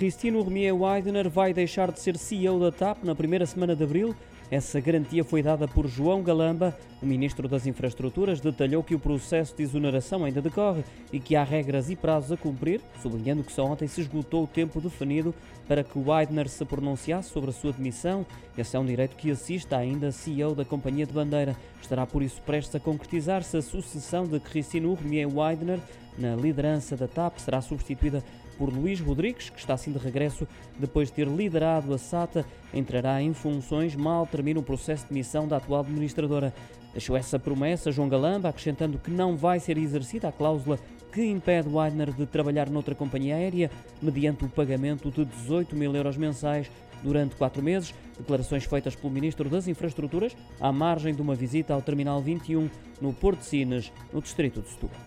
Cristino Romier Weidner vai deixar de ser CEO da TAP na primeira semana de abril. Essa garantia foi dada por João Galamba. O ministro das Infraestruturas detalhou que o processo de exoneração ainda decorre e que há regras e prazos a cumprir, sublinhando que só ontem se esgotou o tempo definido para que Weidner se pronunciasse sobre a sua demissão. Esse é um direito que assiste ainda CEO da Companhia de Bandeira. Estará por isso prestes a concretizar-se a sucessão de Cristino Romier Weidner na liderança da TAP. Será substituída por Luís Rodrigues, que está assim de regresso depois de ter liderado a SATA, entrará em funções mal termina o processo de missão da atual administradora. Deixou essa promessa João Galamba, acrescentando que não vai ser exercida a cláusula que impede Weidner de trabalhar noutra companhia aérea mediante o pagamento de 18 mil euros mensais durante quatro meses. Declarações feitas pelo Ministro das Infraestruturas à margem de uma visita ao Terminal 21 no Porto de Sines, no distrito de Setúbal.